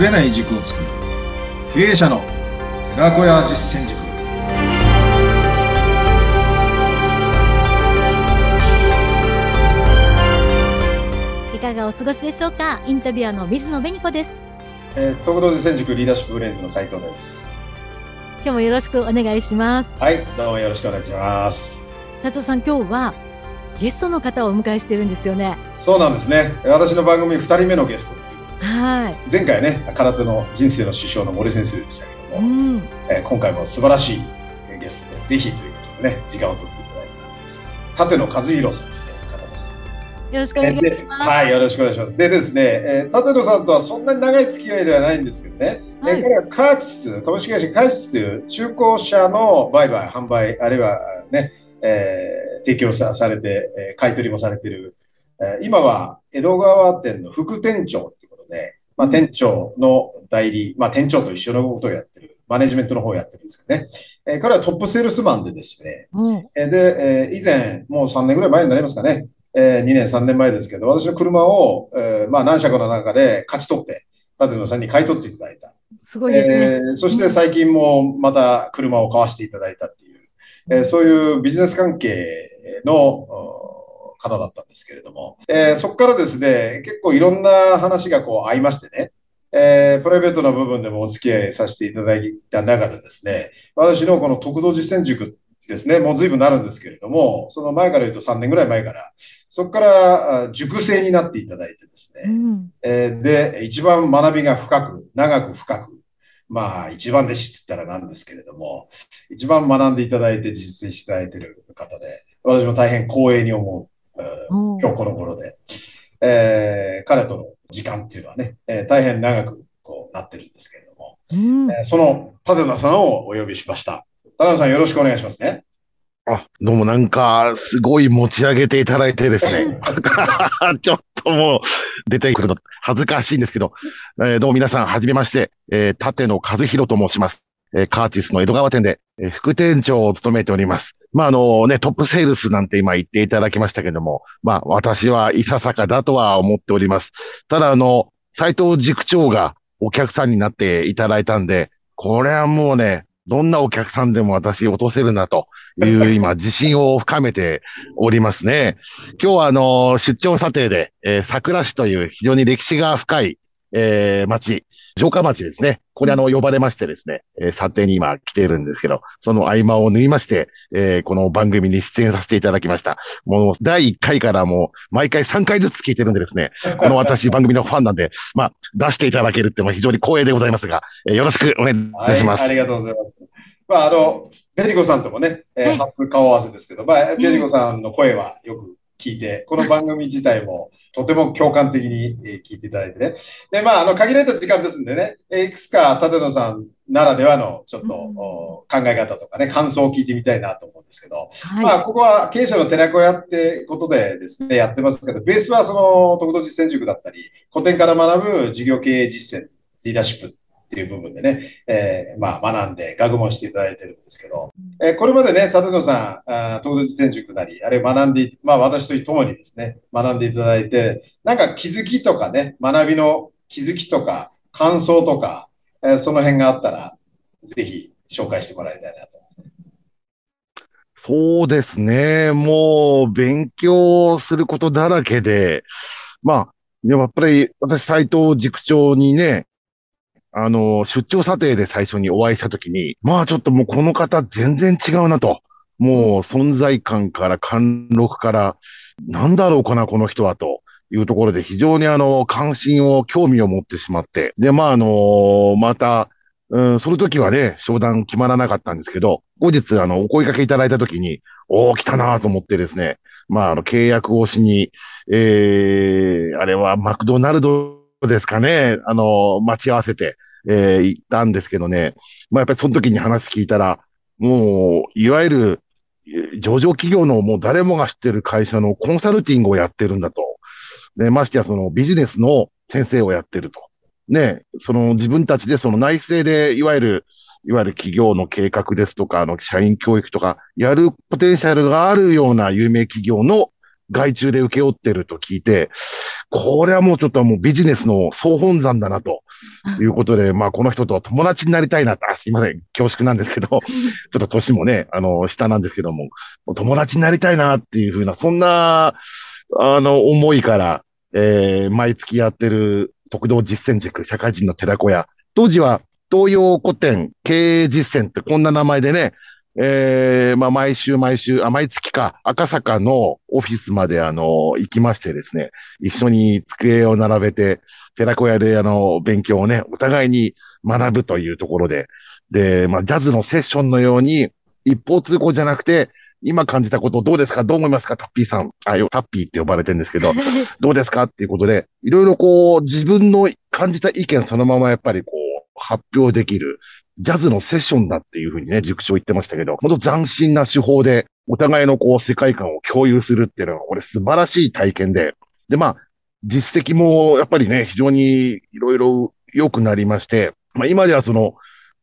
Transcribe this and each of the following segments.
ぶれない軸を作る。経営者の寺子屋実践塾。いかがお過ごしでしょうか？インタビュアーの水野紅子です。えー、東道実践塾リーダーシップブレインズの斉藤です。今日もよろしくお願いします。はいどうもよろしくお願いします。斉藤さん今日はゲストの方をお迎えしてるんですよね。そうなんですね。私の番組2人目のゲストはい。前回ね空手の人生の師匠の森先生でしたけどうも、ん。えー今回も素晴らしいえーゲストでぜひということでね時間を取っていただいた立野和弘さんという方です。よろしくお願いしでます。はい、よろしくお願いします。でですね、えー、立野さんとはそんなに長い付き合いではないんですけどね、はい。えー彼はカーチス、株式会社カーチスという中古車の売買、販売、あるいはね、えー提供さされて、えー買い取りもされている、えー今は江戸川店の副店長で、まあ、店長の代理、まあ、店長と一緒のことをやってる、マネジメントの方をやってるんですけどね、えー彼はトップセールスマンでですね、うん。えーで、えー以前、もう3年ぐらい前になりますかね、えー2年、3年前ですけど、私の車を、えーまあ、何車かの中で勝ち取って、立野さんに買い取っていただいた。すごいですね、えーそして最近もまた車を買わせていただいたっていう、えーそういうビジネス関係のお方だったんですけれども、えーそこからですね、結構いろんな話がこう合いましてね、えープライベートな部分でもお付き合いさせていただいた中でですね、私のこの特道実践塾ですね、もう随分なるんですけれども、その前から言うと3年ぐらい前から、そこからあ塾生になっていただいてですね、うん。えーで、一番学びが深く、長く深く、まあ、一番弟子っつったらなんですけれども、一番学んでいただいて実践していただいている方で、私も大変光栄に思今日この頃で、えー彼との時間っていうのはね、えー大変長くこうなってるんですけれども、うんえーその立野さんをお呼びしました。立野さんよろしくお願いしますね。あ、どうもなんか、すごい持ち上げていただいてですね。ちょっともう、出てくるの恥ずかしいんですけど、えーどうも皆さん、はじめまして、えー、立野和弘と申します。えーカーチスの江戸川店で、えー副店長を務めております。まあ、あのね、トップセールスなんて今言っていただきましたけども、まあ、私はいささかだとは思っております。ただ、あの、斉藤塾長がお客さんになっていただいたんで、これはもうね、どんなお客さんでも私落とせるなという 今自信を深めておりますね。今日はあの、出張査定で、えー桜市という非常に歴史が深い、えー町、城下町ですね。これあの、呼ばれましてですね、えー査定に今来ているんですけど、その合間を縫いまして、えーこの番組に出演させていただきました。もう第1回からもう毎回3回ずつ聞いてるんでですね、この私番組のファンなんで、まあ、出していただけるっても非常に光栄でございますが、えーよろしくお願いいたします。はい、ありがとうございます。まあ、あの、ベリコさんともね、えーはい初顔合わせですけど、まあ、ベリコさんの声はよく聞いて、この番組自体もとても共感的にえー聞いていただいてね。で、まあ、あの、限られた時間ですんでね、えーいくつか立野さんならではのちょっと、考え方とかね、感想を聞いてみたいなと思うんですけど、はい、まあ、ここは経営者の寺子屋ってことでですね、やってますけど、ベースはその、特度実践塾だったり、古典から学ぶ事業経営実践、リーダーシップっていう部分でね、えーまあ、学んで学問していただいてるんですけど、えーこれまでね、立野さん、あー特度実践塾なり、あれ学んで、まあ、私と共にですね、学んでいただいて、なんか気づきとかね、学びの気づきとか、感想とか、えーその辺があったら、ぜひ紹介してもらいたいなと思いますね。そうですね。もう、勉強することだらけで、まあ、でもやっぱり、私、斎藤塾長にね、あの、出張査定で最初にお会いしたときに、まあちょっともうこの方全然違うなと。もう存在感から貫禄から、なんだろうかな、この人はというところで非常にあの、関心を、興味を持ってしまって。で、まああの、また、うん、その時はね、商談決まらなかったんですけど、後日、あの、お声掛けいただいた時に、おー、来たなと思ってですね、まあ、あの、契約をしに、えー、あれはマクドナルドですかね、あの、待ち合わせて、えー、行ったんですけどね、まあ、やっぱりその時に話聞いたら、もう、いわゆる、上場企業のもう誰もが知ってる会社のコンサルティングをやってるんだと。で、ましてやそのビジネスの先生をやってると。ね、その自分たちでその内政で、いわゆる、いわゆる企業の計画ですとか、あの、社員教育とか、やるポテンシャルがあるような有名企業の外注で請け負ってると聞いて、これはもうちょっともうビジネスの総本山だなと いうことで、まあ、この人と友達になりたいな、あ、すいません、恐縮なんですけど、ちょっと年もね、あの、下なんですけども、友達になりたいなっていうふうな、そんな、あの、思いから、えー、毎月やってる特道実践塾、社会人の寺子屋。当時は、東洋古典経営実践ってこんな名前でね、ええー、まあ、毎週毎週、あ、毎月か、赤坂のオフィスまであの、行きましてですね、一緒に机を並べて、寺子屋であの、勉強をね、お互いに学ぶというところで、で、まあ、ジャズのセッションのように、一方通行じゃなくて、今感じたことどうですか？どう思いますか？タッピーさん。あ、よ、タッピーって呼ばれてるんですけど、どうですか？っていうことで、いろいろこう、自分の感じた意見そのままやっぱりこう、発表できる。ジャズのセッションだっていうふうにね、塾長言ってましたけど、本当斬新な手法で、お互いのこう、世界観を共有するっていうのは、これ素晴らしい体験で、で、まあ、実績もやっぱりね、非常にいろいろ良くなりまして、まあ今ではその、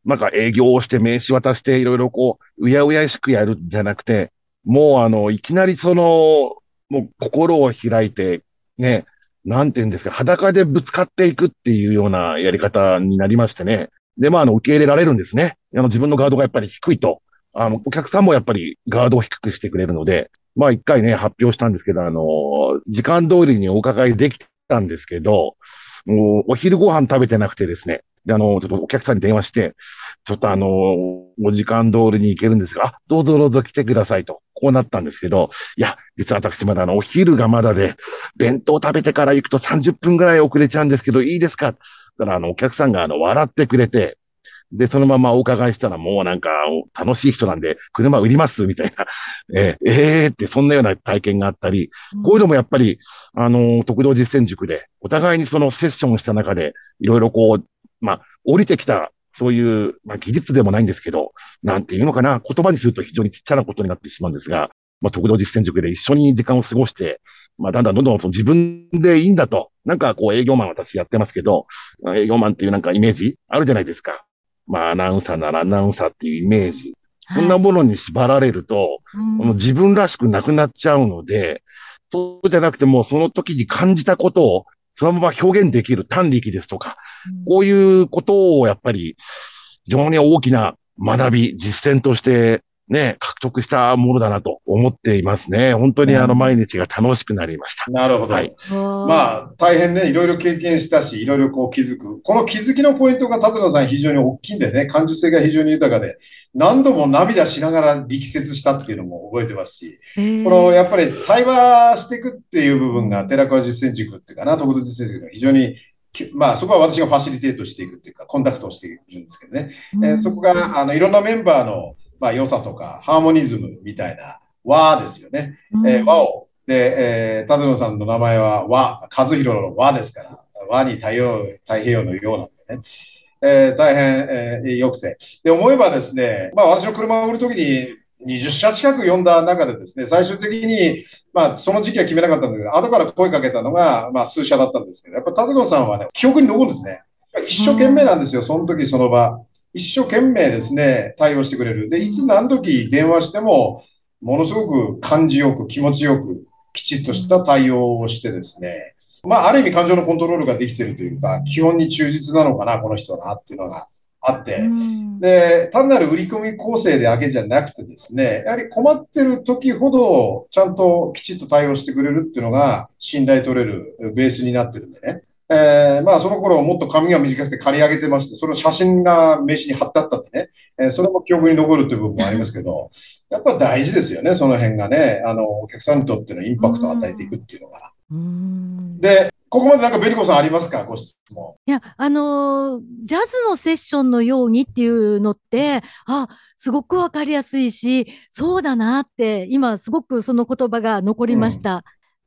なんか営業をして名刺渡していろいろこう、うやうやしくやるんじゃなくて、もうあの、いきなりその、もう心を開いて、ね、なんて言うんですか、裸でぶつかっていくっていうようなやり方になりましてね。で、まあ、あの、受け入れられるんですね。あの、自分のガードがやっぱり低いと。あの、お客さんもやっぱりガードを低くしてくれるので、まあ、一回ね、発表したんですけど、あの、時間通りにお伺いできたんですけど、もう、お昼ご飯食べてなくてですね。で、あの、ちょっとお客さんに電話して、ちょっとあの、お時間通りに行けるんですが、あ、どうぞどうぞ来てくださいと。こうなったんですけど、いや、実は私まだあの、お昼がまだで、弁当食べてから行くと30分ぐらい遅れちゃうんですけど、いいですか？だからあの、お客さんがあの、笑ってくれて、で、そのままお伺いしたらもうなんか楽しい人なんで車売りますみたいな、えー、えー、ってそんなような体験があったり、こういうのもやっぱり、あの、特道実践塾でお互いにそのセッションをした中でいろいろこう、まあ、降りてきたそういう、まあ、技術でもないんですけど、なんていうのかな、言葉にすると非常にちっちゃなことになってしまうんですが、まあ、特道実践塾で一緒に時間を過ごして、まあ、だんだんどんどんその自分でいいんだと。なんかこう営業マン私やってますけど、営業マンっていうなんかイメージあるじゃないですか。まあ、アナウンサーならアナウンサーっていうイメージ。そんなものに縛られると、この自分らしくなくなっちゃうので、そうじゃなくてもその時に感じたことをそのまま表現できる単力ですとか、こういうことをやっぱり非常に大きな学び、実践としてね、獲得したものだなと思っていますね。本当にあの毎日が楽しくなりました。なるほど。はい、まあ、大変ね、いろいろ経験したし、いろいろこう気づく。この気づきのポイントが立野さん非常に大きいんでね、感受性が非常に豊かで、何度も涙しながら力説したっていうのも覚えてますし、このやっぱり対話していくっていう部分が寺川実践塾っていうかな、特別実践塾の非常にまあそこは私がファシリテートしていくっていうか、コンタクトをしているんですけどね。えー、そこが、あの、いろんなメンバーのまあ、良さとか、ハーモニズムみたいな和ですよね。えー、和を。で、えー、野さんの名前は和、和弘の和ですから、和に太陽太平洋のようなんでね。えー、大変、えー、良くて。で、思えばですね、まあ私の車を売るときに20社近く読んだ中でですね、最終的に、まあその時期は決めなかったんだけど、後から声かけたのが、まあ数社だったんですけど、やっぱ立野さんはね、記憶に残るんですね。一生懸命なんですよ、その時その場。一生懸命ですね、対応してくれる。で、いつ何時電話しても、ものすごく感じよく、気持ちよく、きちっとした対応をしてですね、まあ、ある意味感情のコントロールができてるというか、基本に忠実なのかな、この人はな、っていうのがあって、で、単なる売り込み構成だけじゃなくてですね、やはり困ってる時ほど、ちゃんときちっと対応してくれるっていうのが、信頼取れるベースになってるんでね。えー、まあその頃もっと髪が短くて刈り上げてまして、その写真が名刺に貼ってあったんでね、えー、それも記憶に残るという部分もありますけど、やっぱ大事ですよね、その辺がね、あの、お客さんにとってのインパクトを与えていくっていうのが。で、ここまでなんかベリコさんありますか？ご質問。いや、あのー、ジャズのセッションのようにっていうのって、あ、すごくわかりやすいし、そうだなって、今すごくその言葉が残りました。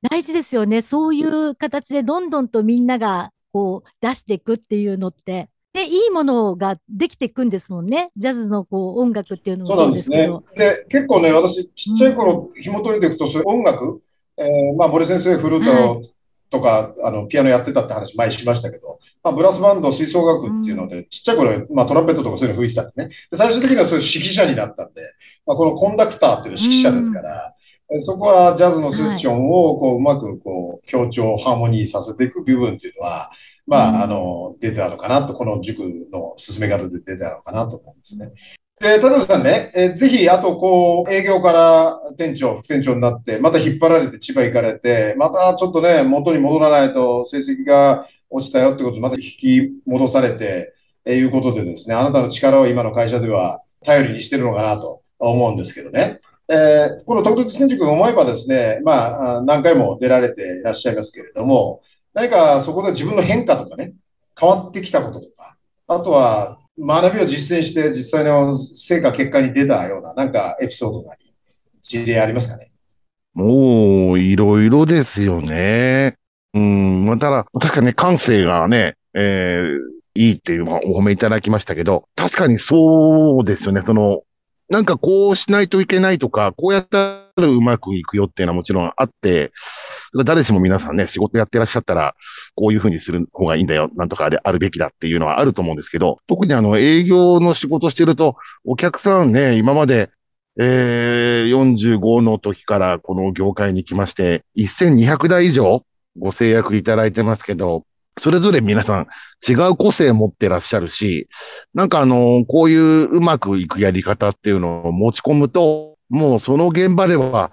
大事ですよね。そういう形でどんどんとみんながこう出していくっていうのって。で、いいものができていくんですもんね。ジャズのこう音楽っていうのもそうですけど。で、ね、結構ね、私、ちっちゃい頃、紐解いていくと、それ音楽、えー、まあ、森先生、フルートとか、はい、あの、ピアノやってたって話前しましたけど、まあ、ブラスバンド、吹奏楽っていうので、うん、ちっちゃい頃、まあ、トランペットとかそういうの吹いてたんですね。で最終的にはそういう指揮者になったんで、まあ、このコンダクターっていうのは指揮者ですから、そこはジャズのセッションをこううまくこう強調、ハーモニーさせていく部分っていうのは、まあ、あの、出てたのかなと、この塾の進め方で出てたのかなと思うんですね。で、田辺さんね、えぜひ、あと、こう、営業から店長、副店長になって、また引っ張られて千葉行かれて、またちょっとね、元に戻らないと成績が落ちたよってことで、また引き戻されて、えいうことでですね、あなたの力を今の会社では頼りにしてるのかなと思うんですけどね。えー、この特別戦塾思えばですね、まあ、何回も出られていらっしゃいますけれども、何かそこで自分の変化とかね、変わってきたこととか、あとは学びを実践して実際の成果、結果に出たような、なんかエピソードなり、事例ありますかね？もう、いろいろですよね。うん、ま、ただ、確かに感性がね、えー、いいっていうお褒めいただきましたけど、確かにそうですよね。その、なんかこうしないといけないとか、こうやったらうまくいくよっていうのはもちろんあって、誰しも皆さんね、仕事やってらっしゃったら、こういうふうにする方がいいんだよ、なんとかであるべきだっていうのはあると思うんですけど、特にあの営業の仕事してると、お客さんね、今まで、えー、45の時からこの業界に来まして、1200台以上ご制約いただいてますけど、それぞれ皆さん違う個性持ってらっしゃるし、なんかあの、こういううまくいくやり方っていうのを持ち込むと、もうその現場では、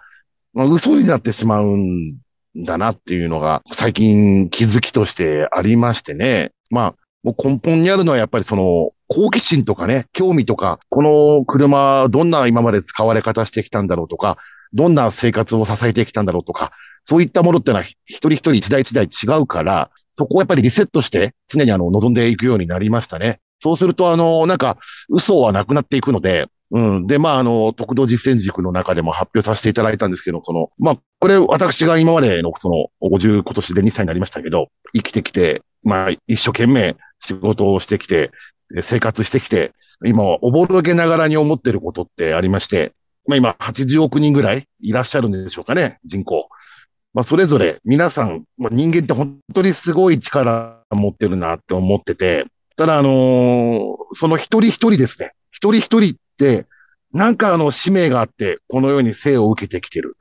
まあ、嘘になってしまうんだなっていうのが最近気づきとしてありましてね。まあ、もう根本にあるのはやっぱりその好奇心とかね、興味とか、この車どんな今まで使われ方してきたんだろうとか、どんな生活を支えてきたんだろうとか、そういったものってのは一人一人一台一台違うから、そこをやっぱりリセットして、常にあの、望んでいくようになりましたね。そうすると、あの、なんか、嘘はなくなっていくので、うん。で、まあ、あの、特道実践塾の中でも発表させていただいたんですけど、その、まあ、これ、私が今までの、その、50今年で2歳になりましたけど、生きてきて、まあ、一生懸命仕事をしてきて、生活してきて、今、おぼろげながらに思ってることってありまして、まあ今、80億人ぐらいいらっしゃるんでしょうかね、人口。まあ、それぞれ皆さん、まあ、人間って本当にすごい力を持ってるなって思ってて、ただあのー、その一人一人ですね。一人一人って、なんかあの使命があって、このように生を受けてきてる。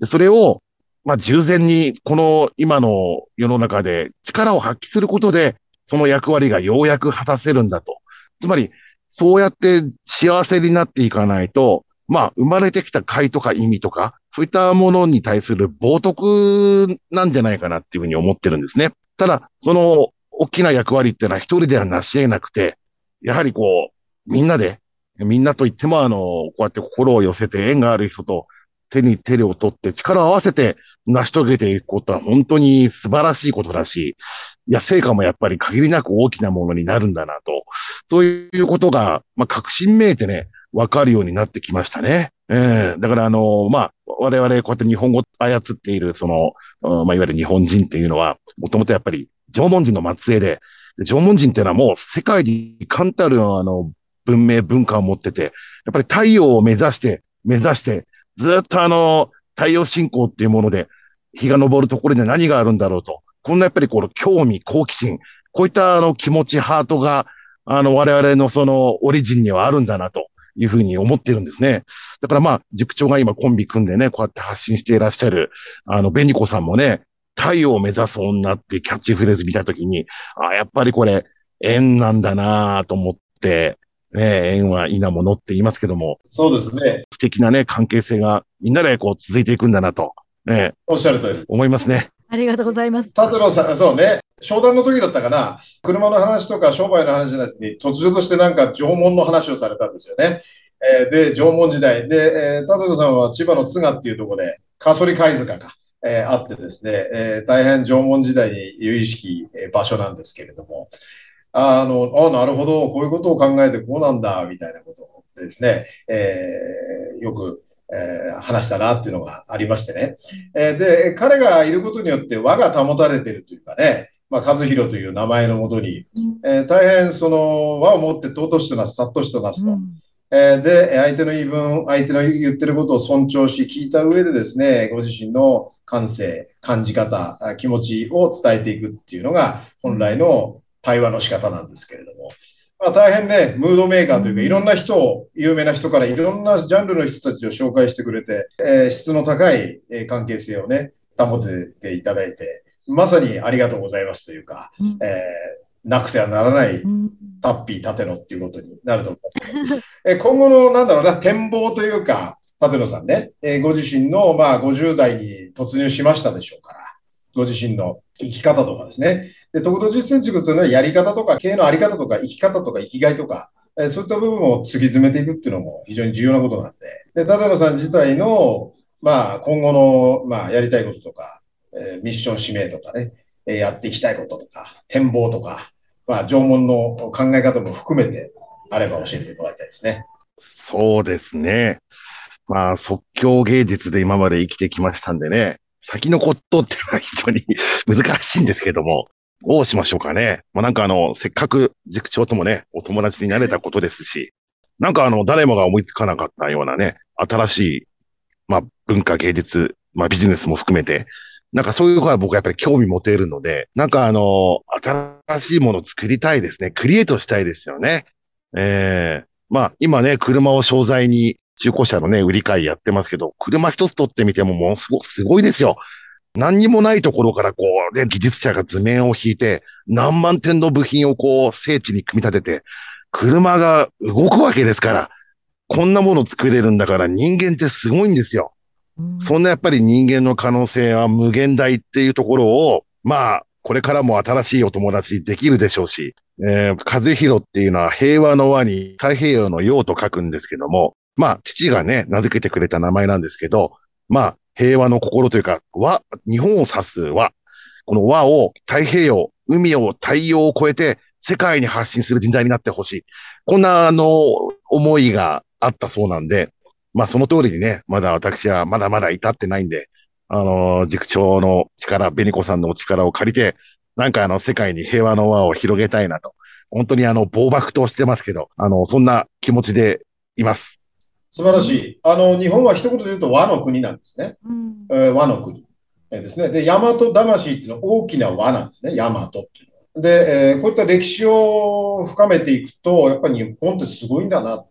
でそれを、まあ、従前に、この今の世の中で力を発揮することで、その役割がようやく果たせるんだと。つまり、そうやって幸せになっていかないと、まあ、生まれてきた甲とか意味とか、そういったものに対する冒涜なんじゃないかなっていうふうに思ってるんですね。ただ、その大きな役割っていうのは一人では成し得なくて、やはりこう、みんなで、みんなと言ってもあの、こうやって心を寄せて縁がある人と手に手を取って力を合わせて成し遂げていくことは本当に素晴らしいことだし、いや、成果もやっぱり限りなく大きなものになるんだなと。そういうことが、まあ、確信めいてね、わかるようになってきましたね。ええー、だからあの、まあ、我々こうやって日本語を操っている、その、まあ、いわゆる日本人っていうのは、もともとやっぱり縄文人の末裔で、縄文人っていうのはもう世界に冠たるあの文明文化を持ってて、やっぱり太陽を目指して、目指して、ずっとあの、太陽信仰っていうもので、日が昇るところに何があるんだろうと。こんなやっぱりこの興味、好奇心、こういったあの気持ち、ハートが、あの我々のそのオリジンにはあるんだなと。いうふうに思ってるんですね。だからまあ、塾長が今コンビ組んでね、こうやって発信していらっしゃる、あの、ベニコさんもね、太陽を目指す女ってキャッチフレーズ見たときに、あやっぱりこれ、縁なんだなと思って、ね、縁は稲ものって言いますけども。そうですね。素敵なね、関係性がみんなでこう続いていくんだなと、ね。おっしゃる通り。思いますね。ありがとうございます。立野さん、そうね。商談の時だったかな。車の話とか商売の話じゃないですに、突如としてなんか縄文の話をされたんですよね。えー、で、縄文時代。で、えー、田さんは千葉の津賀っていうところで、カソリ貝塚が、えー、あってですね、えー、大変縄文時代に有意識、えー、場所なんですけれども、あの、あ、なるほど、こういうことを考えてこうなんだ、みたいなことですね、えー、よく、えー、話したなっていうのがありましてね。えー、で、彼がいることによって輪が保たれているというかね、まあ、和弘という名前のもとに、えー、大変その輪を持って尊しとなす、尊しとなすと。うんえで、相手の言い分、相手の言ってることを尊重し、聞いた上でですね、ご自身の感性、感じ方、気持ちを伝えていくっていうのが、本来の対話の仕方なんですけれども、まあ、大変ね、ムードメーカーというか、いろんな人を、有名な人からいろんなジャンルの人たちを紹介してくれて、えー、質の高い関係性をね、保てていただいて、まさにありがとうございますというか、うんえーなくてはならないうんタッピー立野っていうことになると思いますえ今後の、なんだろうな、展望というか、立野さんね、えーご自身の、まあ、50代に突入しましたでしょうから、ご自身の生き方とかですね。で、特度実践塾というのはやり方とか、経営のあり方とか、生き方とか、生きがいとか、えーそういった部分を突き詰めていくっていうのも非常に重要なことなんで、で、立野さん自体の、まあ、今後の、まあ、やりたいこととか、えーミッション使命とかね、えーやっていきたいこととか、展望とか、まあ、縄文の考え方も含めてあれば教えてもらいたいですね。そうですね。まあ、即興芸術で今まで生きてきましたんでね、先のことっていうのは非常に 難しいんですけども、どうしましょうかね。まあなんかあの、せっかく塾長ともね、お友達になれたことですし、なんかあの、誰もが思いつかなかったようなね、新しい、まあ文化芸術、まあビジネスも含めて、なんかそういうことは僕はやっぱり興味持てるので、なんかあの、新しいものを作りたいですね。クリエイトしたいですよね。ええまあ今ね、車を商材に中古車のね、売り買いやってますけど、車一つ取ってみてもものすごすごいですよ。何にもないところからこう、ね、技術者が図面を引いて、何万点の部品をこう、精緻に組み立てて、車が動くわけですから、こんなもの作れるんだから人間ってすごいんですよ。うんそんなやっぱり人間の可能性は無限大っていうところを、まあ、これからも新しいお友達できるでしょうし、えー、和弘っていうのは平和の和に太平洋の洋と書くんですけども、まあ、父がね、名付けてくれた名前なんですけど、まあ、平和の心というか、和、日本を指す和。この和を太平洋、海を太陽を超えて世界に発信する人材になってほしい。こんな、あの、思いがあったそうなんで、まあその通りにね、まだ私はまだまだ至ってないんで、あの、塾長の力、ベニコさんのお力を借りて、なんかあの世界に平和の輪を広げたいなと。本当にあの、暴漠としてますけど、あの、そんな気持ちでいます。素晴らしい。あの、日本は一言で言うと和の国なんですね。うんえー和の国、えーですね。で、大和魂っていうのは大きな和なんですね。大和っていうのは。で、えーこういった歴史を深めていくと、やっぱり日本ってすごいんだな。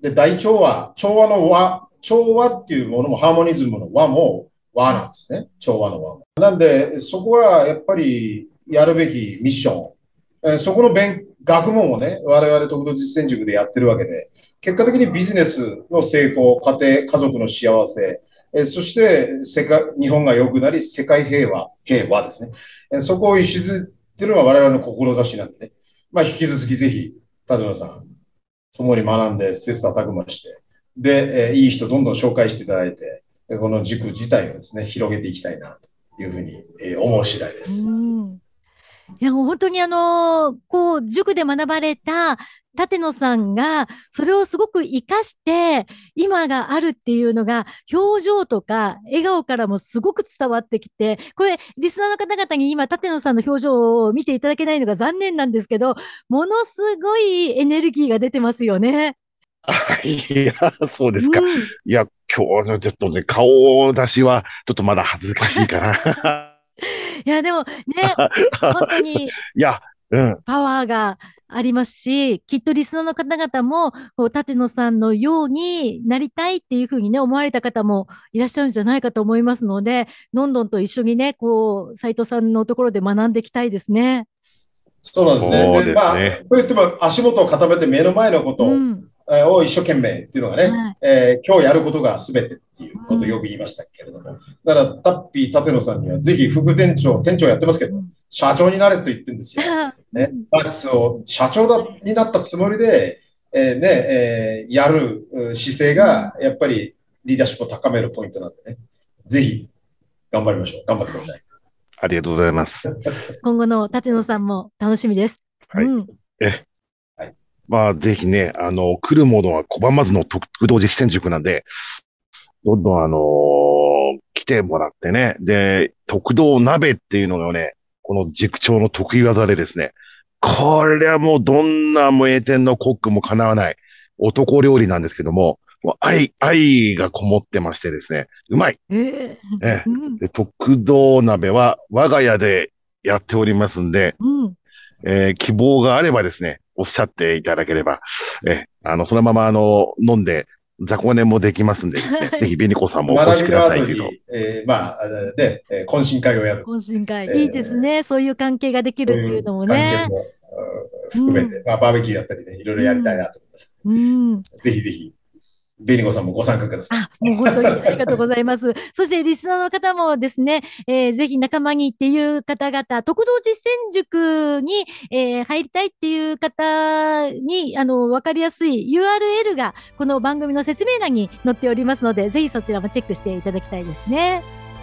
で、大調和、調和の和、調和っていうものもハーモニズムの和も和なんですね。調和の和も。なんで、そこはやっぱりやるべきミッション。えそこの勉、学問をね、我々特度実践塾でやってるわけで、結果的にビジネスの成功、家庭、家族の幸せ、えそして世界、日本が良くなり、世界平和、平和ですね。えそこを礎っていうのが我々の志なんでね。まあ、引き続きぜひ、立野さん、共に学んで、切磋琢磨して、で、えいい人どんどん紹介していただいて、この塾自体をですね、広げていきたいな、というふうに、え思う次第です。うんいや、もう本当にあの、こう、塾で学ばれた立野さんが、それをすごく活かして、今があるっていうのが、表情とか、笑顔からもすごく伝わってきて、これ、リスナーの方々に今、立野さんの表情を見ていただけないのが残念なんですけど、ものすごいエネルギーが出てますよね。いや、そうですか。うんいや、今日のちょっとね、顔出しはちょっとまだ恥ずかしいかな。いや、でもね、本当に いや、うん。パワーがありますし、きっとリスナーの方々も、こう、立野さんのようになりたいっていうふうにね、思われた方もいらっしゃるんじゃないかと思いますので、どんどんと一緒にね、こう、斉藤さんのところで学んでいきたいですね。そうなんですね。そうですねまあ、こう言っても足元を固めて目の前のことを、うん。えーを一生懸命っていうのがね、はいえー今日やることが全てっていうことをよく言いましたけれども、だからタッピー立野さんにはぜひ副店長、店長やってますけど、社長になれと言ってるんですよ。ね、バツを社長だになったつもりで、えーね、えーやるうん姿勢がやっぱりリーダーシップを高めるポイントなんでね、ぜひ頑張りましょう。頑張ってください。ありがとうございます。今後の立野さんも楽しみです。はいうん。まあ、ぜひね、あの、来るものは拒まずの特道実践塾なんで、どんどんあのー来てもらってね、で、特道鍋っていうのがね、この塾長の得意技でですね、これはもうどんな名店のコックもかなわない男料理なんですけども、もう愛、愛がこもってましてですね、うまい。えええ。で特道鍋は我が家でやっておりますんで、うん。えー希望があればですね、おっしゃっていただければ、えーあの、そのままあの、飲んで、雑魚寝もできますんでですね、ぜひベニコさんもお越しくださいけど。に、えーまあ、あのね、えー懇親会をやる。懇親会、えーいいですね。そういう関係ができるっていうのもね関係。もうん含めて、まあ、バーベキューやったりね、いろいろやりたいなと思います。うん。ぜひぜひ、ベニコさんもご参加ください。あ、もう本当にありがとうございます。そしてリスナーの方もですね、えーぜひ仲間にっていう方々、特道実践塾に、えー入りたいっていう方に、あの、わかりやすい URL がこの番組の説明欄に載っておりますので、ぜひそちらもチェックしていただきたいですね。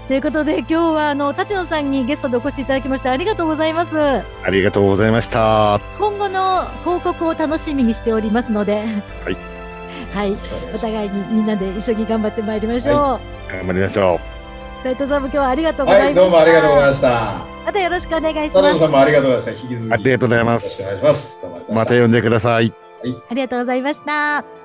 ということで、今日はあの、立野さんにゲストでお越しいただきましてありがとうございます。ありがとうございました。今後の報告を楽しみにしておりますので、はい。はい。お互いにみんなで一緒に頑張ってまいりましょう。頑張りましょ斉藤さんも今日はありがとうございました。はい、どうもありがとうございました。またよろしくお願いします。佐藤さんもありがとうございました。引き続き。ありがとうございますよろしくお願いしまた。呼んでください。ありがとうございました。